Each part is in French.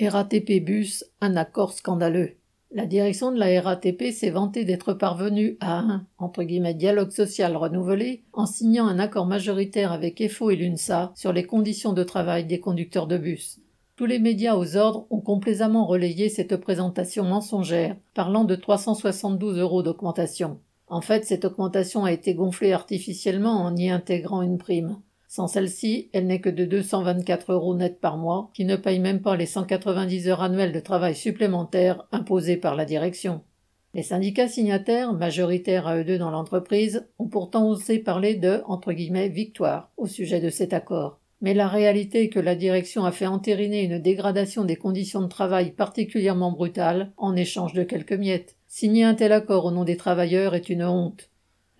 RATP Bus, un accord scandaleux. La direction de la RATP s'est vantée d'être parvenue à un entre guillemets, dialogue social renouvelé en signant un accord majoritaire avec EFO et l'UNSA sur les conditions de travail des conducteurs de bus. Tous les médias aux ordres ont complaisamment relayé cette présentation mensongère, parlant de 372 euros d'augmentation. En fait, cette augmentation a été gonflée artificiellement en y intégrant une prime. Sans celle-ci, elle n'est que de 224 euros net par mois, qui ne payent même pas les 190 heures annuelles de travail supplémentaires imposées par la direction. Les syndicats signataires, majoritaires à eux deux dans l'entreprise, ont pourtant osé parler de entre victoire au sujet de cet accord. Mais la réalité est que la direction a fait entériner une dégradation des conditions de travail particulièrement brutale en échange de quelques miettes. Signer un tel accord au nom des travailleurs est une honte.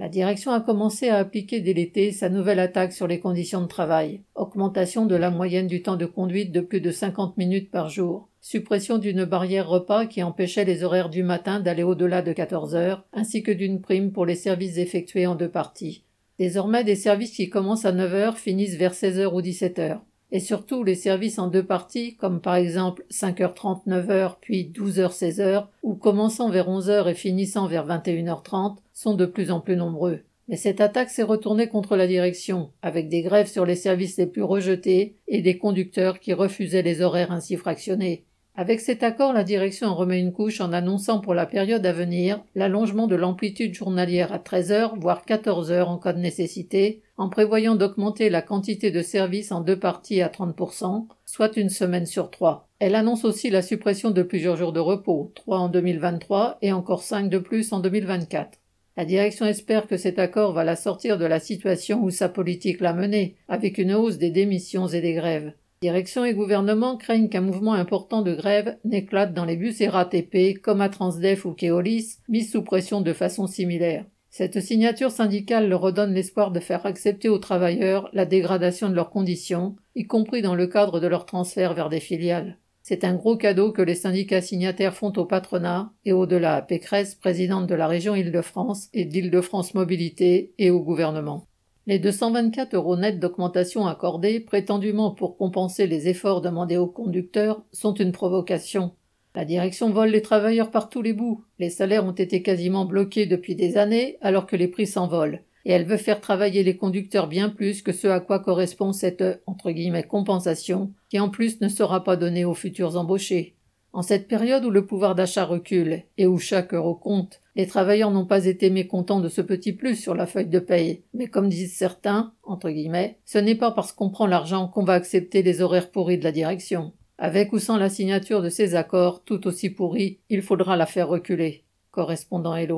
La direction a commencé à appliquer dès l'été sa nouvelle attaque sur les conditions de travail. Augmentation de la moyenne du temps de conduite de plus de 50 minutes par jour. Suppression d'une barrière repas qui empêchait les horaires du matin d'aller au-delà de 14 heures, ainsi que d'une prime pour les services effectués en deux parties. Désormais, des services qui commencent à 9 heures finissent vers 16 heures ou 17 heures. Et surtout, les services en deux parties, comme par exemple 5h30, 9h, puis 12h, 16h, ou commençant vers 11h et finissant vers 21h30, sont de plus en plus nombreux. Mais cette attaque s'est retournée contre la direction, avec des grèves sur les services les plus rejetés et des conducteurs qui refusaient les horaires ainsi fractionnés. Avec cet accord, la direction en remet une couche en annonçant pour la période à venir l'allongement de l'amplitude journalière à 13 heures, voire 14 heures en cas de nécessité, en prévoyant d'augmenter la quantité de services en deux parties à 30%, soit une semaine sur trois. Elle annonce aussi la suppression de plusieurs jours de repos, trois en 2023 et encore cinq de plus en 2024. La direction espère que cet accord va la sortir de la situation où sa politique l'a menée, avec une hausse des démissions et des grèves. Direction et gouvernement craignent qu'un mouvement important de grève n'éclate dans les bus RATP comme à Transdef ou Keolis, mis sous pression de façon similaire. Cette signature syndicale leur redonne l'espoir de faire accepter aux travailleurs la dégradation de leurs conditions, y compris dans le cadre de leur transfert vers des filiales. C'est un gros cadeau que les syndicats signataires font au patronat et au-delà à Pécresse, présidente de la région Île-de-France et d'Île-de-France Mobilité, et au gouvernement. Les 224 euros nets d'augmentation accordés, prétendument pour compenser les efforts demandés aux conducteurs, sont une provocation. La direction vole les travailleurs par tous les bouts. Les salaires ont été quasiment bloqués depuis des années, alors que les prix s'envolent. Et elle veut faire travailler les conducteurs bien plus que ce à quoi correspond cette entre guillemets compensation, qui en plus ne sera pas donnée aux futurs embauchés. En cette période où le pouvoir d'achat recule et où chaque euro compte, les travailleurs n'ont pas été mécontents de ce petit plus sur la feuille de paye. Mais comme disent certains, entre guillemets, ce n'est pas parce qu'on prend l'argent qu'on va accepter les horaires pourris de la direction. Avec ou sans la signature de ces accords, tout aussi pourris, il faudra la faire reculer. Correspondant Hello.